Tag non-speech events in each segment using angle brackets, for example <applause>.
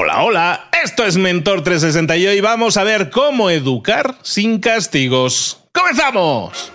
Hola, hola, esto es Mentor 360 y hoy vamos a ver cómo educar sin castigos. ¡Comenzamos!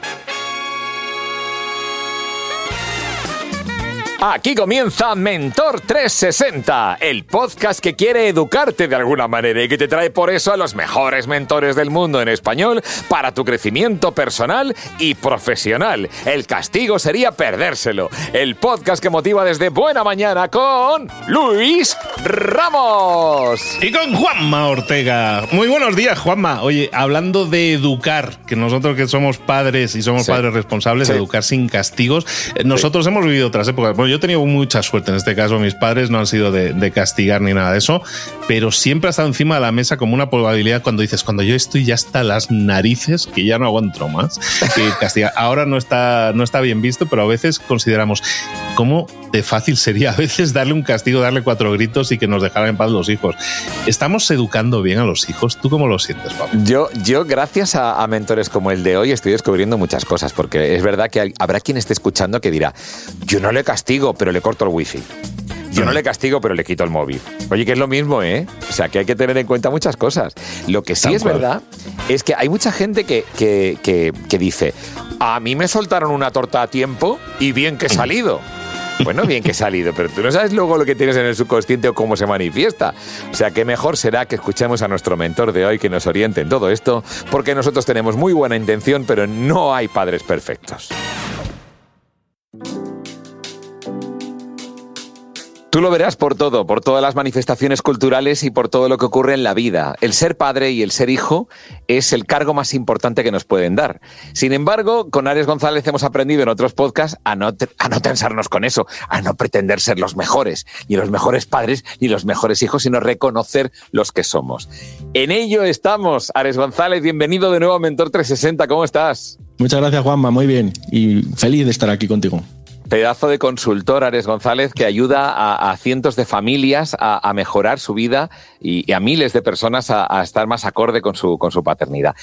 Aquí comienza Mentor 360, el podcast que quiere educarte de alguna manera y que te trae por eso a los mejores mentores del mundo en español para tu crecimiento personal y profesional. El castigo sería perdérselo. El podcast que motiva desde buena mañana con Luis Ramos. Y con Juanma Ortega. Muy buenos días, Juanma. Oye, hablando de educar, que nosotros que somos padres y somos Sí. padres responsables Sí. educar sin castigos, eh, nosotros hemos vivido otras épocas. Bueno, yo he tenido mucha suerte en este caso, mis padres no han sido de, de castigar ni nada de eso, pero siempre ha estado encima de la mesa como una probabilidad cuando dices, cuando yo estoy ya hasta las narices, que ya no aguanto más, que <laughs> castigar. Ahora no está, no está bien visto, pero a veces consideramos cómo de fácil sería a veces darle un castigo, darle cuatro gritos y que nos dejaran en paz los hijos. ¿Estamos educando bien a los hijos? ¿Tú cómo lo sientes, Pablo? Yo, yo gracias a, a mentores como el de hoy, estoy descubriendo muchas cosas, porque es verdad que hay- habrá quien esté escuchando que dirá, yo no le castigo, pero le corto el wifi. Yo no le castigo, pero le quito el móvil. Oye, que es lo mismo, ¿eh? O sea, que hay que tener en cuenta muchas cosas. Lo que sí es cual. verdad es que hay mucha gente que, que, que- que dice, a mí me soltaron una torta a tiempo y bien que he salido. <laughs> Bueno, bien que he salido, pero tú no sabes luego lo que tienes en el subconsciente o cómo se manifiesta. O sea, que mejor será que escuchemos a nuestro mentor de hoy que nos oriente en todo esto, porque nosotros tenemos muy buena intención, pero no hay padres perfectos. Tú lo verás por todo, por todas las manifestaciones culturales y por todo lo que ocurre en la vida. El ser padre y el ser hijo es el cargo más importante que nos pueden dar. Sin embargo, con Ares González hemos aprendido en otros podcasts a no, a no tensarnos con eso, a no pretender ser los mejores, ni los mejores padres, ni los mejores hijos, sino reconocer los que somos. En ello estamos. Ares González, bienvenido de nuevo a Mentor 360. ¿Cómo estás? Muchas gracias, Juanma. Muy bien. Y feliz de estar aquí contigo. Pedazo de consultor, Ares González, que ayuda a, cientos de familias a mejorar su vida y, a miles de personas a, estar más acorde con su, con su paternidad.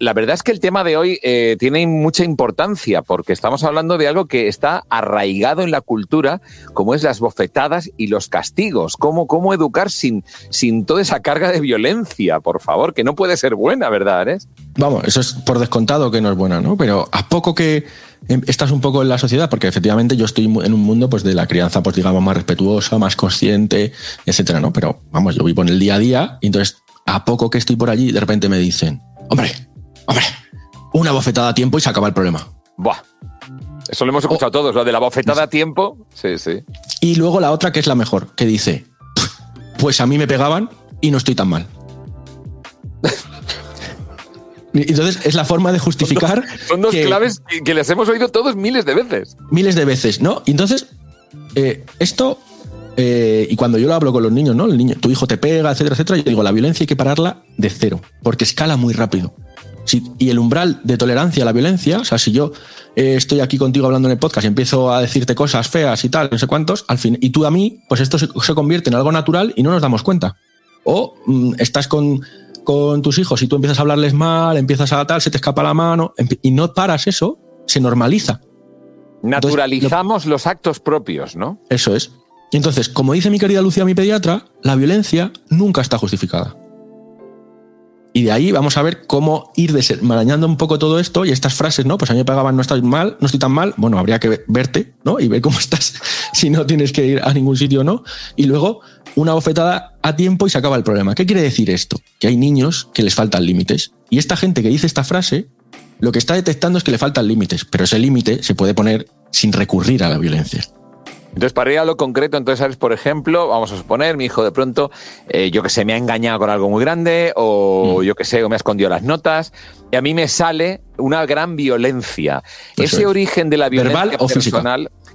La verdad es que el tema de hoy eh, tiene mucha importancia porque estamos hablando de algo que está arraigado en la cultura, como es las bofetadas y los castigos. ¿Cómo, cómo educar sin, sin toda esa carga de violencia, por favor? Que no puede ser buena, ¿verdad, Ares? Vamos, eso es por descontado que no es buena, ¿no? Pero a poco que em, estás un poco en la sociedad, porque efectivamente yo estoy en un mundo pues de la crianza, pues digamos, más respetuosa, más consciente, etcétera, ¿no? Pero vamos, yo vivo en el día a día y entonces a poco que estoy por allí, de repente me dicen, hombre, hombre, una bofetada a tiempo y se acaba el problema. Buah. Eso lo hemos escuchado todos, lo de la bofetada a tiempo. Sí, sí. Y luego la otra que es la mejor, que dice, pues a mí me pegaban y no estoy tan mal. <laughs> Entonces es la forma de justificar Son dos que- claves que, les hemos oído todos miles de veces. miles de veces, ¿no? Y entonces, eh, esto, eh, y cuando yo lo hablo con los niños, ¿no? El niño, tu hijo te pega, etcétera, etcétera, yo digo, la violencia hay que pararla de cero, porque escala muy rápido. Si- y el umbral de tolerancia a la violencia, o sea, si yo eh, estoy aquí contigo hablando en el podcast y empiezo a decirte cosas feas y tal, no sé cuántos, al fin, y tú a mí, pues esto se, se convierte en algo natural y no nos damos cuenta. O mm, estás con, con tus hijos y tú empiezas a hablarles mal, empiezas a tal, se te escapa la mano, y no paras eso, se normaliza. Naturalizamos los actos propios, ¿no? Eso es. Entonces, como dice mi querida Lucía, mi pediatra, la violencia nunca está justificada. Y de ahí vamos a ver cómo ir desmarañando un poco todo esto y estas frases, ¿no? Pues a mí me pagaban, no estoy mal, no estoy tan mal. Bueno, habría que ve- verte, ¿no? Y ver cómo <laughs> estás si no tienes que ir a ningún sitio o no. Y luego una bofetada a tiempo y se acaba el problema. ¿Qué quiere decir esto? Que hay niños que les faltan límites. Y esta gente que dice esta frase, lo que está detectando es que le faltan límites, pero ese límite se puede poner sin recurrir a la violencia. Entonces, para ir a lo concreto, entonces, ¿sabes? por ejemplo, vamos a suponer, mi hijo de pronto, eh, yo que sé, me ha engañado con algo muy grande, o Mm. yo que sé, o me ha escondido las notas, y a mí me sale una gran violencia. Eso Ese es. origen de la violencia ¿Verbal o física?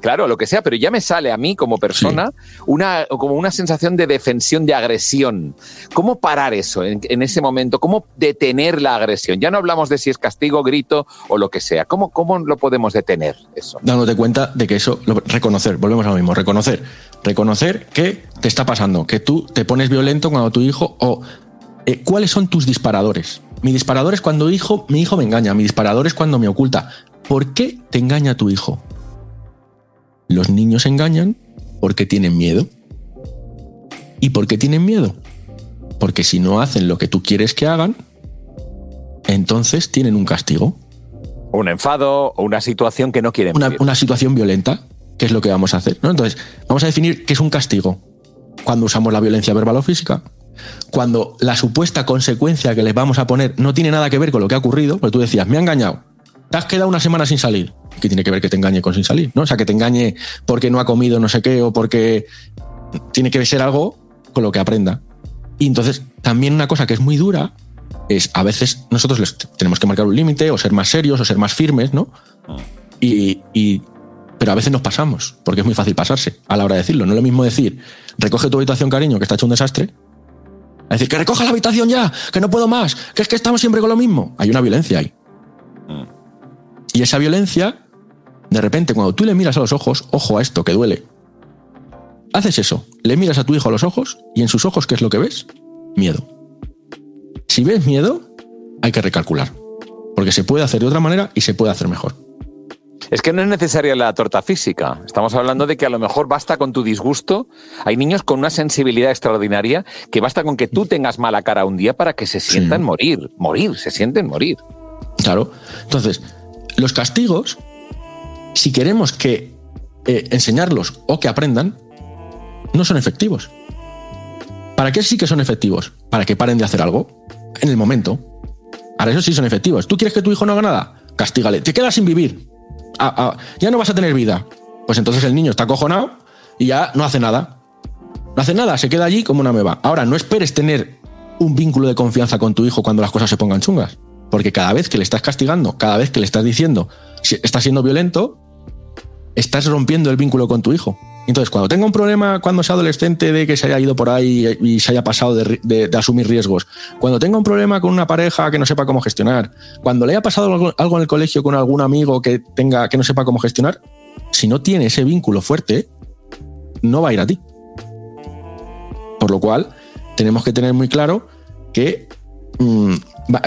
Claro, lo que sea, pero ya me sale a mí como persona una, como una sensación de defensión, de agresión. ¿Cómo parar eso en, en ese momento? ¿Cómo detener la agresión? Ya no hablamos de si es castigo, grito o lo que sea. ¿Cómo, cómo lo podemos detener eso? dándote cuenta de que eso, lo- reconocer, volvemos a lo mismo, reconocer, reconocer que te está pasando, que tú te pones violento cuando tu hijo, o eh, cuáles son tus disparadores. Mi disparador es cuando hijo, mi hijo me engaña, mi disparador es cuando me oculta. ¿Por qué te engaña tu hijo? Los niños engañan porque tienen miedo. ¿Y por qué tienen miedo? Porque si no hacen lo que tú quieres que hagan, entonces tienen un castigo. Un enfado o una situación que no quieren una, vivir. una situación violenta, que es lo que vamos a hacer. ¿no? Entonces, vamos a definir qué es un castigo. Cuando usamos la violencia verbal o física, cuando la supuesta consecuencia que les vamos a poner no tiene nada que ver con lo que ha ocurrido, porque tú decías, me ha engañado, te has quedado una semana sin salir. ¿Qué tiene que ver que te engañe con sin salir? ¿no? O sea, que te engañe porque no ha comido no sé qué o porque tiene que ser algo con lo que aprenda. Y entonces, también una cosa que es muy dura es a veces nosotros les tenemos que marcar un límite o ser más serios o ser más firmes, ¿no? Y, y- pero a veces nos pasamos, porque es muy fácil pasarse a la hora de decirlo. No es lo mismo decir, recoge tu habitación, cariño, que está hecho un desastre, a decir, que recoja la habitación ya, que no puedo más, que es que estamos siempre con lo mismo. Hay una violencia ahí. Y esa violencia, de repente, cuando tú le miras a los ojos, ojo a esto, que duele. Haces eso, le miras a tu hijo a los ojos y en sus ojos, ¿qué es lo que ves? Miedo. Si ves miedo, hay que recalcular. Porque se puede hacer de otra manera y se puede hacer mejor. Es que no es necesaria la torta física. Estamos hablando de que a lo mejor basta con tu disgusto. Hay niños con una sensibilidad extraordinaria que basta con que tú tengas mala cara un día para que se sientan morir. Morir, se sienten morir. Claro. Entonces, los castigos, si queremos que eh, enseñarlos o que aprendan, no son efectivos. ¿Para qué sí que son efectivos? Para que paren de hacer algo en el momento. Ahora, eso sí son efectivos. ¿Tú quieres que tu hijo no haga nada? Castígale. Te quedas sin vivir. Ya no vas a tener vida. Pues entonces el niño está acojonado y ya no hace nada. No hace nada, se queda allí como una meba. Ahora, no esperes tener un vínculo de confianza con tu hijo cuando las cosas se pongan chungas. Porque cada vez que le estás castigando, cada vez que le estás diciendo, si está siendo violento, estás rompiendo el vínculo con tu hijo. Entonces, cuando tenga un problema, cuando sea adolescente, de que se haya ido por ahí y se haya pasado de, asumir riesgos, cuando tenga un problema con una pareja que no sepa cómo gestionar, cuando le haya pasado algo, en el colegio con algún amigo que tenga que no sepa cómo gestionar, si no tiene ese vínculo fuerte, no va a ir a ti. Por lo cual, tenemos que tener muy claro que mm,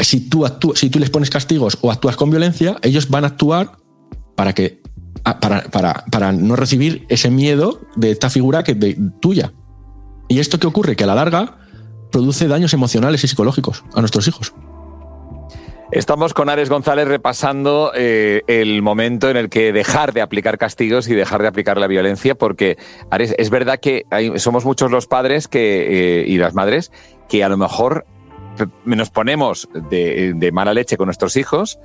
si, tú actúas, si tú les pones castigos o actúas con violencia, ellos van a actuar para que para, para- para no recibir ese miedo de esta figura que de, tuya. ¿Y esto qué ocurre? Que a la larga produce daños emocionales y psicológicos a nuestros hijos. Estamos con Ares González repasando eh, el momento en el que dejar de aplicar castigos y dejar de aplicar la violencia, porque Ares, es verdad que somos muchos los padres que, eh, y las madres que a lo mejor nos ponemos de, de mala leche con nuestros hijos,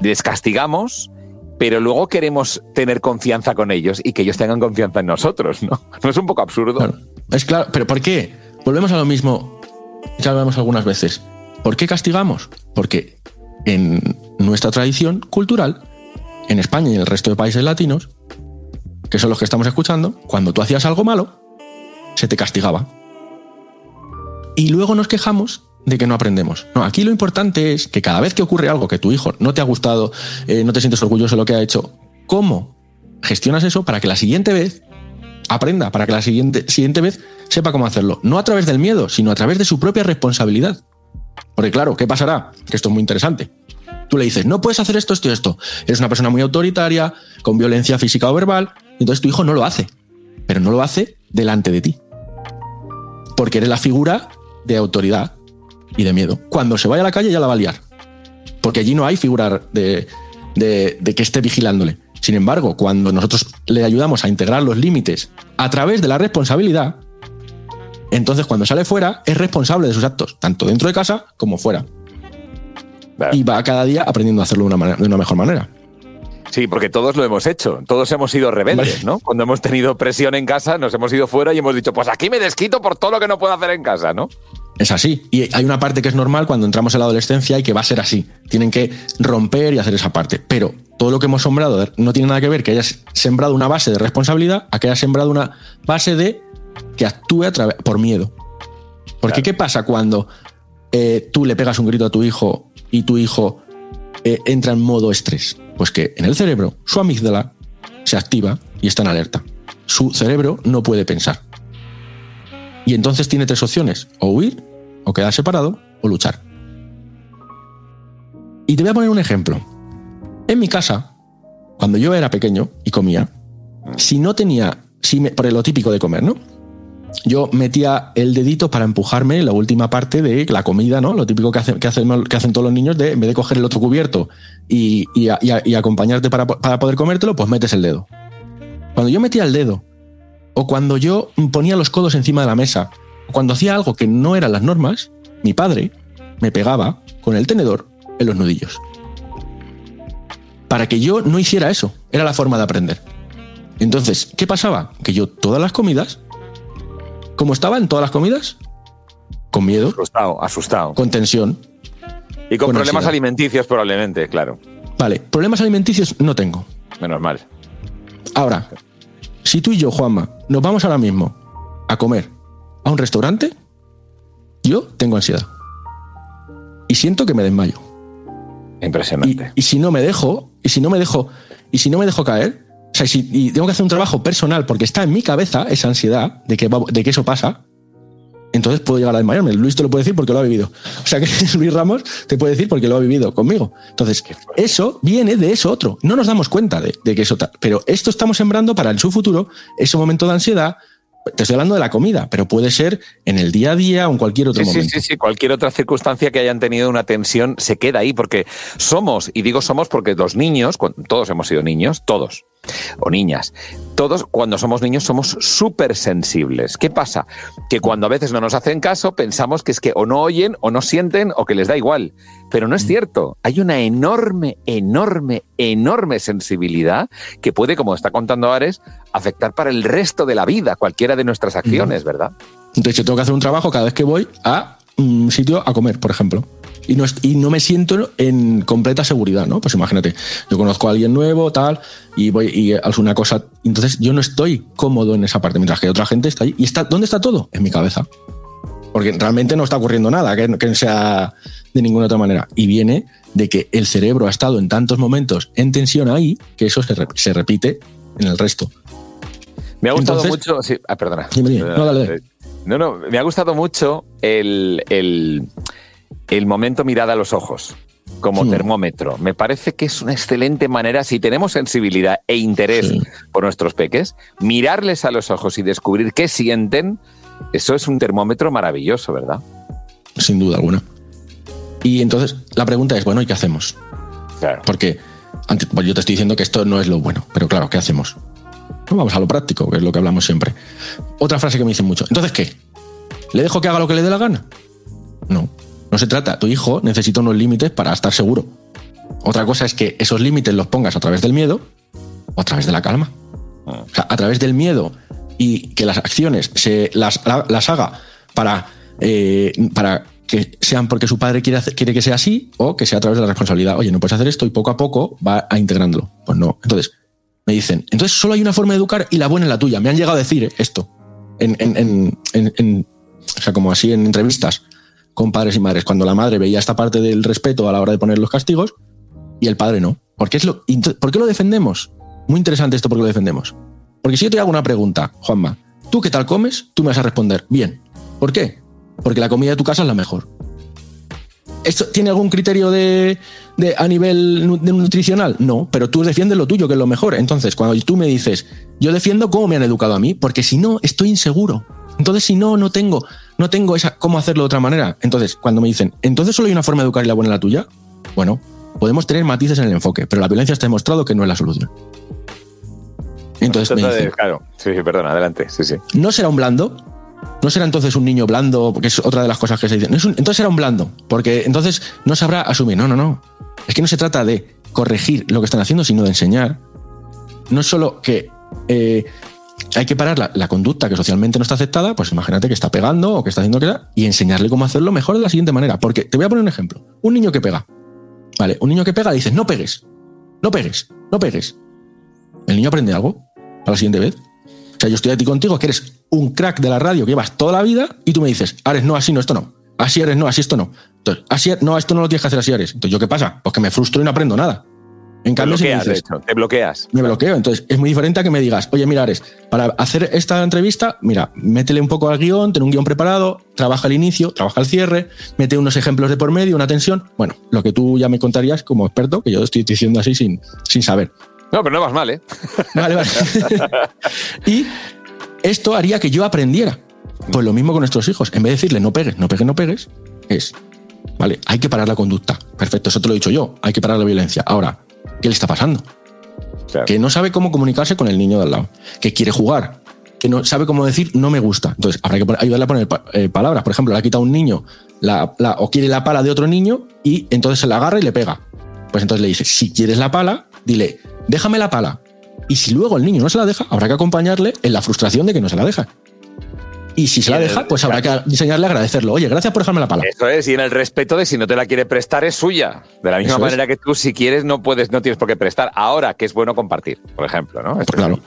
les castigamos, pero luego queremos tener confianza con ellos y que ellos tengan confianza en nosotros, ¿no? ¿No es un poco absurdo? Es claro, pero ¿por qué? Volvemos a lo mismo que hablamos algunas veces. ¿Por qué castigamos? Porque en nuestra tradición cultural, en España y en el resto de países latinos, que son los que estamos escuchando, cuando tú hacías algo malo, se te castigaba. Y luego nos quejamos de que no aprendemos. No, aquí lo importante es que cada vez que ocurre algo que tu hijo no te ha gustado, eh, no te sientes orgulloso de lo que ha hecho, ¿cómo gestionas eso para que la siguiente vez aprenda, para que la siguiente, siguiente vez sepa cómo hacerlo? No a través del miedo, sino a través de su propia responsabilidad. Porque claro, ¿qué pasará? Que esto es muy interesante. Tú le dices, no puedes hacer esto, esto y esto. Eres una persona muy autoritaria, con violencia física o verbal, entonces tu hijo no lo hace. Pero no lo hace delante de ti. Porque eres la figura de autoridad y de miedo. Cuando se vaya a la calle ya la va a liar. Porque allí no hay figura de, de- de que esté vigilándole. Sin embargo, cuando nosotros le ayudamos a integrar los límites a través de la responsabilidad, entonces cuando sale fuera es responsable de sus actos, tanto dentro de casa como fuera. Y va cada día aprendiendo a hacerlo de una, manera- de una mejor manera. Sí, porque todos lo hemos hecho. Todos hemos sido rebeldes. ¿no? Cuando hemos tenido presión en casa, nos hemos ido fuera y hemos dicho, pues aquí me desquito por todo lo que no puedo hacer en casa, ¿no? Es así. Y hay una parte que es normal cuando entramos en la adolescencia y que va a ser así. Tienen que romper y hacer esa parte. Pero todo lo que hemos sembrado no tiene nada que ver que hayas sembrado una base de responsabilidad a que hayas sembrado una base de que actúe a través por miedo. Porque Claro. ¿qué pasa cuando eh, tú le pegas un grito a tu hijo y tu hijo eh, entra en modo estrés? Pues que en el cerebro su amígdala se activa y está en alerta. Su cerebro no puede pensar. Y entonces tiene tres opciones, o huir, o quedar separado, o luchar. Y te voy a poner un ejemplo. En mi casa, cuando yo era pequeño y comía, si no tenía, si me- por lo típico de comer, ¿no? Yo metía el dedito para empujarme la última parte de la comida, ¿no? Lo típico que hacen, que hacen, que hacen todos los niños de, en vez de coger el otro cubierto y, y, acompañarte para, para poder comértelo, pues metes el dedo. Cuando yo metía el dedo, o cuando yo ponía los codos encima de la mesa, o cuando hacía algo que no eran las normas, mi padre me pegaba con el tenedor en los nudillos. Para que yo no hiciera eso. Era la forma de aprender. Entonces, ¿qué pasaba? Que yo todas las comidas ¿Cómo estaba en todas las comidas? Con miedo. Asustado, asustado. Con tensión. Y con, problemas alimenticios probablemente, claro. Vale, problemas alimenticios no tengo. Menos mal. Ahora, si tú y yo, Juanma, nos vamos ahora mismo a comer a un restaurante, yo tengo ansiedad. Y siento que me desmayo. Impresionante. Y, si no me dejo, y si no me dejo, y si no me dejo caer, o sea, si y tengo que hacer un trabajo personal porque está en mi cabeza esa ansiedad de que, de que eso pasa, entonces puedo llegar a desmayarme. Luis te lo puede decir porque lo ha vivido. O sea que <laughs> Luis Ramos te puede decir porque lo ha vivido conmigo. Entonces, eso viene de eso otro. No nos damos cuenta de, de que eso... Pero esto estamos sembrando para en su futuro ese momento de ansiedad, te estoy hablando de la comida, pero puede ser en el día a día o en cualquier otro momento. Sí, sí, sí, cualquier otra circunstancia que hayan tenido una tensión se queda ahí, porque somos, y digo somos porque los niños, todos hemos sido niños, todos, o niñas, todos cuando somos niños somos súper sensibles. ¿Qué pasa? Que cuando a veces no nos hacen caso, pensamos que es que o no oyen o no sienten o que les da igual. Pero no es mm. cierto. Hay una enorme, enorme, enorme sensibilidad que puede, como está contando Ares, afectar para el resto de la vida, cualquiera de nuestras acciones, ¿verdad? Entonces yo tengo que hacer un trabajo cada vez que voy a un sitio a comer, por ejemplo y no, y no me siento en completa seguridad, ¿no? Pues imagínate, yo conozco a alguien nuevo, tal, y voy y hago una cosa, entonces yo no estoy cómodo en esa parte, mientras que otra gente está ahí. ¿Y está, dónde está todo? En mi cabeza. Porque realmente no está ocurriendo nada que, que sea de ninguna otra manera. Y viene de que el cerebro ha estado en tantos momentos en tensión ahí que eso se, se repite en el resto. Me ha gustado mucho. Sí, ah, perdona. No, dale. no, no, me ha gustado mucho el, el el momento mirada a los ojos como termómetro. Me parece que es una excelente manera, si tenemos sensibilidad e interés por nuestros peques, mirarles a los ojos y descubrir qué sienten, eso es un termómetro maravilloso, ¿verdad? Sin duda alguna. Y entonces la pregunta es, bueno, ¿y qué hacemos? Claro. Porque pues yo te estoy diciendo que esto no es lo bueno, pero claro, ¿qué hacemos? vamos a lo práctico, que es lo que hablamos siempre. Otra frase que me dicen mucho. Entonces, ¿qué? ¿Le dejo que haga lo que le dé la gana? No. No se trata, tu hijo necesita unos límites para estar seguro. Otra cosa es que esos límites los pongas a través del miedo o a través de la calma. O sea, a través del miedo y que las acciones se las, las haga para, eh, para que sean porque su padre quiere, quiere que sea así o que sea a través de la responsabilidad. Oye, no puedes hacer esto y poco a poco va a integrándolo. Pues no. Entonces, me dicen, entonces solo hay una forma de educar y la buena es la tuya. Me han llegado a decir esto. En, en, en, o sea, como así en entrevistas con padres y madres, cuando la madre veía esta parte del respeto a la hora de poner los castigos y el padre no. ¿Por qué, es lo, ¿por lo defendemos? Muy interesante esto porque lo defendemos. Porque si yo te hago una pregunta, Juanma, ¿tú qué tal comes? Tú me vas a responder, bien. ¿Por qué? Porque la comida de tu casa es la mejor. ¿Esto tiene algún criterio de, de a nivel nutricional? No, pero tú defiendes lo tuyo, que es lo mejor. Entonces, cuando tú me dices, yo defiendo cómo me han educado a mí, porque si no, estoy inseguro. Entonces, si no, no tengo, no tengo esa, cómo hacerlo de otra manera. Entonces, cuando me dicen, entonces solo hay una forma de educar y la buena es la tuya, bueno, podemos tener matices en el enfoque, pero la violencia está demostrado que no es la solución. Entonces me dicen, claro, sí, perdón, adelante, sí, sí. ¿No será un blando? ¿No será entonces un niño blando? Porque es otra de las cosas que se dicen. entonces será un blando, porque entonces no sabrá asumir. No, no, no. Es que no se trata de corregir lo que están haciendo, sino de enseñar. No es solo que eh, hay que parar la, conducta que socialmente no está aceptada, pues imagínate que está pegando o que está haciendo que y enseñarle cómo hacerlo mejor de la siguiente manera. Porque te voy a poner un ejemplo. Un niño que pega. Vale, un niño que pega le dices, no pegues, no pegues, no pegues. ¿El niño aprende algo para la siguiente vez? O sea, yo estoy aquí contigo, que eres un crack de la radio que llevas toda la vida y tú me dices, Ares, no, así no, esto no. Así eres, no, así esto no. Entonces, así, no, esto no lo tienes que hacer así, Ares. Entonces, ¿yo qué pasa? Pues que me frustro y no aprendo nada. En cambio, te bloqueas, si te bloqueas. Me bloqueo. Entonces, es muy diferente a que me digas, oye, mira, Ares, para hacer esta entrevista, mira, métele un poco al guion, ten un guion preparado, trabaja el inicio, trabaja el cierre, mete unos ejemplos de por medio, una tensión. Bueno, lo que tú ya me contarías como experto, que yo estoy diciendo así sin, sin saber. No, pero no vas mal, ¿eh? <laughs> Vale, vale. <laughs> y esto haría que yo aprendiera. Pues lo mismo con nuestros hijos. En vez de decirle no pegues, no pegues, no pegues, es, vale, hay que parar la conducta. Perfecto, eso te lo he dicho yo. Hay que parar la violencia. Ahora, ¿qué le está pasando? Que no sabe cómo comunicarse con el niño de al lado. Que quiere jugar. Que no sabe cómo decir no me gusta. Entonces, habrá que ayudarle a poner eh, palabras. Por ejemplo, le ha quitado un niño la, o quiere la pala de otro niño y entonces se la agarra y le pega. Pues entonces le dice, si quieres la pala, dile, déjame la pala. Y si luego el niño no se la deja, habrá que acompañarle en la frustración de que no se la deja. Y si se la deja, pues habrá que diseñarle agradecerlo. Oye, gracias por dejarme la pala. Eso es, y en el respeto de si no te la quiere prestar, es suya. De la misma manera que tú, si quieres, no puedes, no tienes por qué prestar. Ahora, que es bueno compartir, por ejemplo, ¿no? claro.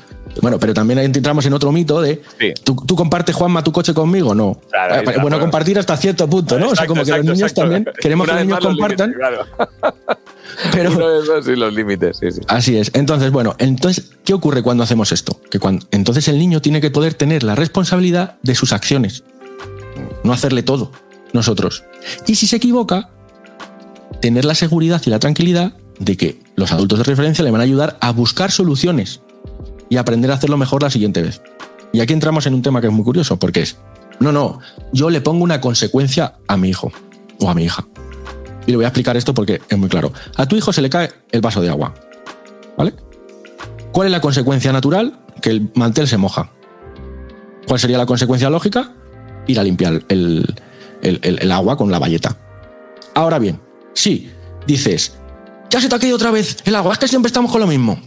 Bueno, pero también entramos en otro mito de ¿tú, compartes, Juanma, tu coche conmigo? No. Eh, bueno, compartir hasta cierto punto, ¿no? o sea, como que los niños también queremos que los niños compartan. <laughs> Pero, los límites, Así es. Entonces, bueno, entonces, ¿qué ocurre cuando hacemos esto? Que cuando, entonces el niño tiene que poder tener la responsabilidad de sus acciones. No hacerle todo nosotros. Y si se equivoca, tener la seguridad y la tranquilidad de que los adultos de referencia le van a ayudar a buscar soluciones y aprender a hacerlo mejor la siguiente vez. Y aquí entramos en un tema que es muy curioso, porque es, no, no, yo le pongo una consecuencia a mi hijo o a mi hija. Y le voy a explicar esto porque es muy claro. A tu hijo se le cae el vaso de agua. ¿Vale? ¿Cuál es la consecuencia natural? Que el mantel se moja. ¿Cuál sería la consecuencia lógica? Ir a limpiar el, el agua con la valleta. Ahora bien, si dices, ya se te ha caído otra vez el agua, es que siempre estamos con lo mismo.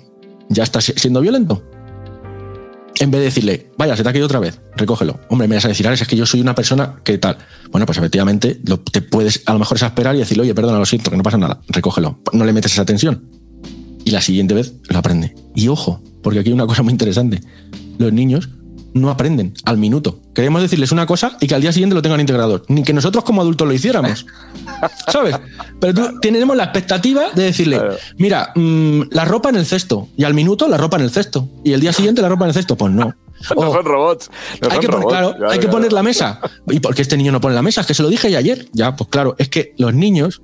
Ya estás siendo violento en vez de decirle, vaya, se te ha caído otra vez, recógelo. Hombre, me vas a decir, es que yo soy una persona que tal. Bueno, pues efectivamente te puedes a lo mejor exasperar y decirle, oye, perdona, lo siento, que no pasa nada, recógelo. No le metes esa tensión. Y la siguiente vez lo aprende. Y ojo, porque aquí hay una cosa muy interesante. Los niños no aprenden al minuto. Queremos decirles una cosa y que al día siguiente lo tengan integrado. Ni que nosotros como adultos lo hiciéramos. <laughs> ¿Sabes? Pero tú, tenemos la expectativa de decirle, mira, mm, la ropa en el cesto. Y al minuto la ropa en el cesto. Y el día siguiente la ropa en el cesto. Pues no. <laughs> no son robots. hay que, claro, hay que poner la mesa. ¿Y por qué este niño no pone la mesa? Es que se lo dije ayer. Ya, pues claro, es que los niños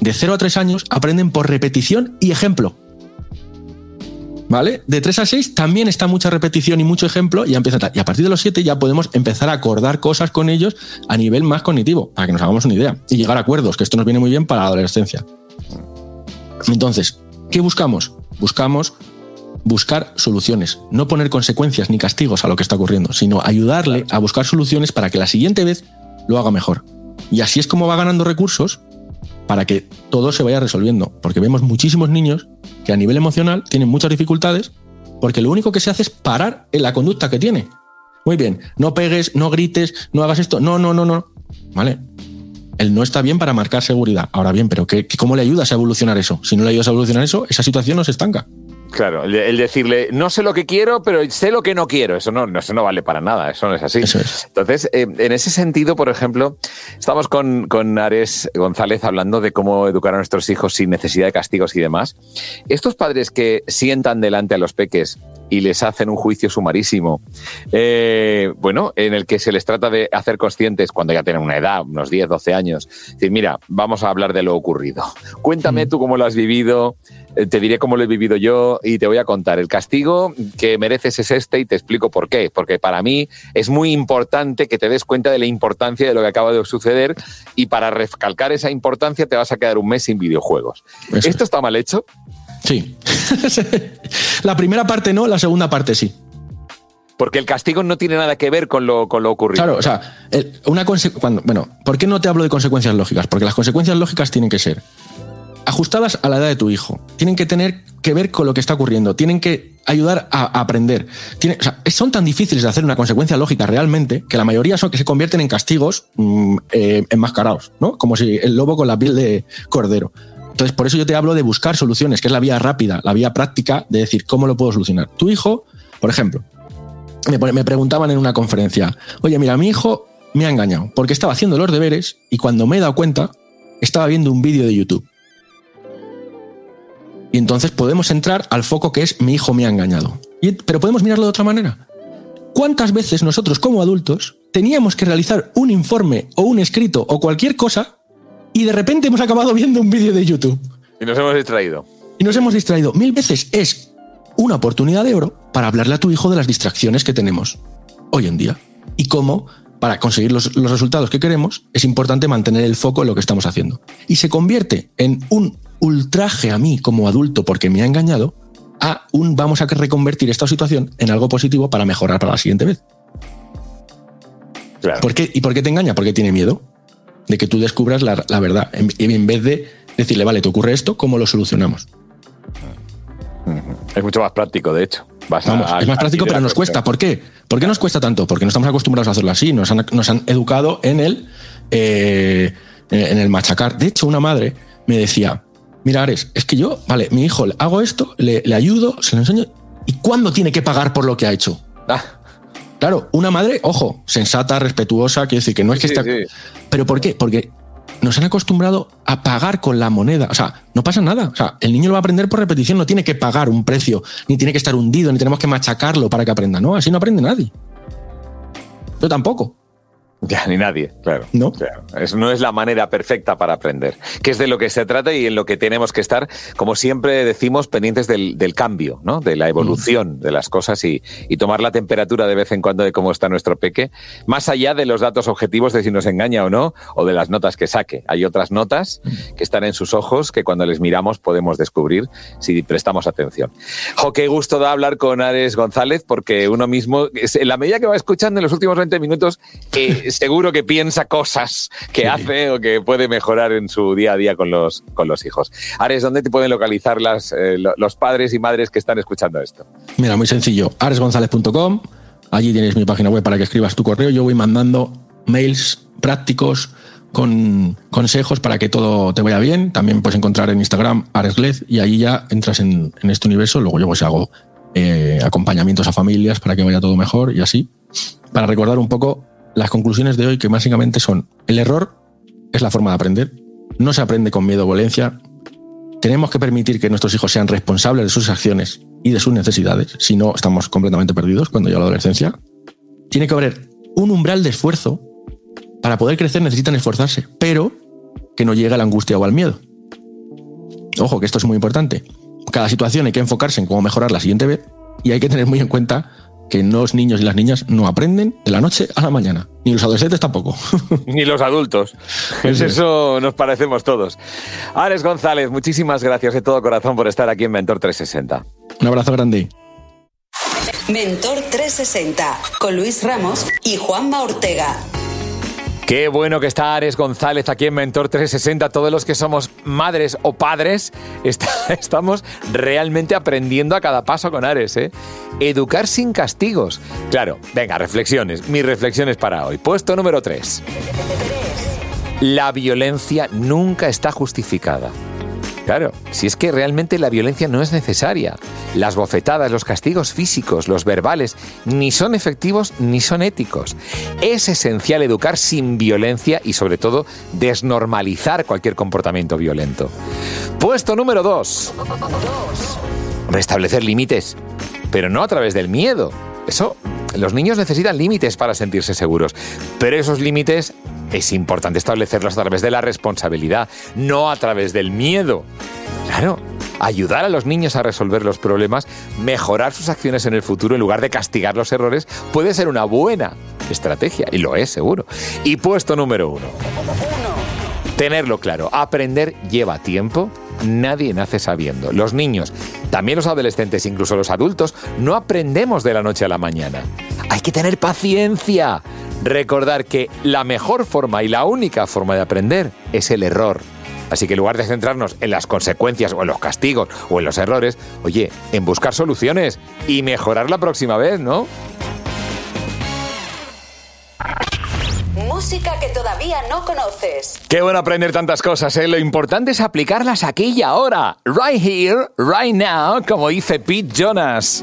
de 0 a 3 años aprenden por repetición y ejemplo. ¿Vale? De 3 a 6 también está mucha repetición y mucho ejemplo y empieza Y a partir de los 7 ya podemos empezar a acordar cosas con ellos a nivel más cognitivo, para que nos hagamos una idea. Y llegar a acuerdos, que esto nos viene muy bien para la adolescencia. Entonces, ¿qué buscamos? Buscamos buscar soluciones, no poner consecuencias ni castigos a lo que está ocurriendo, sino ayudarle a buscar soluciones para que la siguiente vez lo haga mejor. Y así es como va ganando recursos para que todo se vaya resolviendo, porque vemos muchísimos niños que a nivel emocional tienen muchas dificultades porque lo único que se hace es parar en la conducta que tiene. Muy bien, no pegues, no grites, no hagas esto, no, no, no, no. ¿Vale? Él no está bien para marcar seguridad. Ahora bien, pero ¿qué, ¿cómo le ayudas a evolucionar eso? Si no le ayudas a evolucionar eso, esa situación no se estanca. Claro, el, decirle, no sé lo que quiero, pero sé lo que no quiero, eso no, eso no vale para nada, eso no es así. Entonces, eh, en ese sentido, por ejemplo, estamos con, con, Ares González hablando de cómo educar a nuestros hijos sin necesidad de castigos y demás. Estos padres que sientan delante a los peques y les hacen un juicio sumarísimo, eh, bueno, en el que se les trata de hacer conscientes cuando ya tienen una edad, unos 10, 12 años, decir, mira, vamos a hablar de lo ocurrido. Cuéntame mm. tú cómo lo has vivido, te diré cómo lo he vivido yo y te voy a contar. El castigo que mereces es este y te explico por qué. Porque para mí es muy importante que te des cuenta de la importancia de lo que acaba de suceder y para recalcar esa importancia te vas a quedar un mes sin videojuegos. ¿Esto está mal hecho? Sí. <laughs> la primera parte no, la segunda parte sí. Porque el castigo no tiene nada que ver con lo, con lo ocurrido. Claro, o sea, una cuando, bueno, ¿por qué no te hablo de consecuencias lógicas? Porque las consecuencias lógicas tienen que ser ajustadas a la edad de tu hijo. Tienen que tener que ver con lo que está ocurriendo. Tienen que ayudar a, aprender. son tan difíciles de hacer una consecuencia lógica realmente que la mayoría son que se convierten en castigos mm, eh, enmascarados, ¿no? Como si el lobo con la piel de cordero. Entonces, por eso yo te hablo de buscar soluciones, que es la vía rápida, la vía práctica de decir cómo lo puedo solucionar. Tu hijo, por ejemplo, me, preguntaban en una conferencia, oye, mira, mi hijo me ha engañado porque estaba haciendo los deberes y cuando me he dado cuenta, estaba viendo un vídeo de YouTube. Y entonces podemos entrar al foco que es mi hijo me ha engañado. pero podemos mirarlo de otra manera. ¿Cuántas veces nosotros como adultos teníamos que realizar un informe o un escrito o cualquier cosa y de repente hemos acabado viendo un vídeo de YouTube. Y nos hemos distraído. Y nos hemos distraído. Mil veces es una oportunidad de oro para hablarle a tu hijo de las distracciones que tenemos hoy en día y cómo para conseguir los, los, resultados que queremos, es importante mantener el foco en lo que estamos haciendo. Y se convierte en un ultraje a mí como adulto porque me ha engañado, a un vamos a reconvertir esta situación en algo positivo para mejorar para la siguiente vez. ¿Por qué? ¿Y por qué te engaña? Porque tiene miedo de que tú descubras la, la verdad. En, en vez de decirle, vale, te ocurre esto, ¿cómo lo solucionamos? Es mucho más práctico, de hecho. Vamos, es más práctico, pero nos cuesta. ¿Por qué? ¿Por qué nos cuesta tanto? Porque no estamos acostumbrados a hacerlo así. Nos han, nos han educado en el, eh, en el machacar. De hecho, una madre me decía, mira, Ares, es que yo, vale, mi hijo, hago esto, le, le ayudo, se lo enseño. ¿Y cuándo tiene que pagar por lo que ha hecho? Ah. Claro, una madre, ojo, sensata, respetuosa, quiere decir que no es que sí, esté. Sí. ¿Pero por qué? Porque nos han acostumbrado a pagar con la moneda. O sea, no pasa nada. O sea, el niño lo va a aprender por repetición, no tiene que pagar un precio, ni tiene que estar hundido, ni tenemos que machacarlo para que aprenda. No, así no aprende nadie. Yo tampoco. <laughs> Ya, ni nadie, claro. No. Claro. Es, no es la manera perfecta para aprender, que es de lo que se trata y en lo que tenemos que estar, como siempre decimos, pendientes del, del cambio, ¿no? de la evolución mm. de las cosas y, y, tomar la temperatura de vez en cuando de cómo está nuestro peque, más allá de los datos objetivos de si nos engaña o no, o de las notas que saque. Hay otras notas que están en sus ojos que cuando les miramos podemos descubrir si prestamos atención. Jo, qué gusto da hablar con Ares González, porque uno mismo, en la medida que va escuchando en los últimos 20 minutos, eh, seguro que piensa cosas que sí. hace o que puede mejorar en su día a día con los, con los hijos. Ares, ¿dónde te pueden localizar las, eh, los padres y madres que están escuchando esto? Mira, muy sencillo, aresgonzalez.com, allí tienes mi página web para que escribas tu correo, yo voy mandando mails prácticos con consejos para que todo te vaya bien. También puedes encontrar en Instagram Aresglez y ahí ya entras en, en este universo. Luego yo pues hago eh, acompañamientos a familias para que vaya todo mejor y así. Para recordar un poco las conclusiones de hoy que básicamente son, el error es la forma de aprender, no se aprende con miedo o violencia, tenemos que permitir que nuestros hijos sean responsables de sus acciones y de sus necesidades, si no estamos completamente perdidos cuando llega la adolescencia. Tiene que haber un umbral de esfuerzo, para poder crecer necesitan esforzarse, pero que no llegue a la angustia o al miedo. Ojo, que esto es muy importante. Cada situación hay que enfocarse en cómo mejorar la siguiente vez y hay que tener muy en cuenta que los niños y las niñas no aprenden de la noche a la mañana. Ni los adolescentes tampoco. <laughs> Ni los adultos. Pues eso nos parecemos todos. Ares González, muchísimas gracias de todo corazón por estar aquí en Mentor 360. Un abrazo grande. Mentor 360 con Luis Ramos y Juanma Ortega. Qué bueno que está Ares González aquí en Mentor 360. Todos los que somos madres o padres <laughs> estamos realmente aprendiendo a cada paso con Ares. ¿eh? Educar sin castigos. Claro, venga, reflexiones. Mis reflexiones para hoy. Puesto número 3. La violencia nunca está justificada. Claro, si es que realmente la violencia no es necesaria. Las bofetadas, los castigos físicos, los verbales, ni son efectivos ni son éticos. Es esencial educar sin violencia y sobre todo desnormalizar cualquier comportamiento violento. Puesto número 2. Restablecer límites, pero no a través del miedo. Eso, los niños necesitan límites para sentirse seguros, pero esos límites es importante establecerlos a través de la responsabilidad, no a través del miedo. Claro, ayudar a los niños a resolver los problemas, mejorar sus acciones en el futuro en lugar de castigar los errores, puede ser una buena estrategia, y lo es seguro. Y puesto número uno. Tenerlo claro, aprender lleva tiempo, nadie nace sabiendo. Los niños, también los adolescentes, incluso los adultos, no aprendemos de la noche a la mañana. Hay que tener paciencia. Recordar que la mejor forma y la única forma de aprender es el error. Así que en lugar de centrarnos en las consecuencias o en los castigos o en los errores, oye, en buscar soluciones y mejorar la próxima vez, ¿no? Música que todavía no conoces. Qué bueno aprender tantas cosas, ¿eh? Lo importante es aplicarlas aquí y ahora. Right here, right now, como dice Pete Jonas.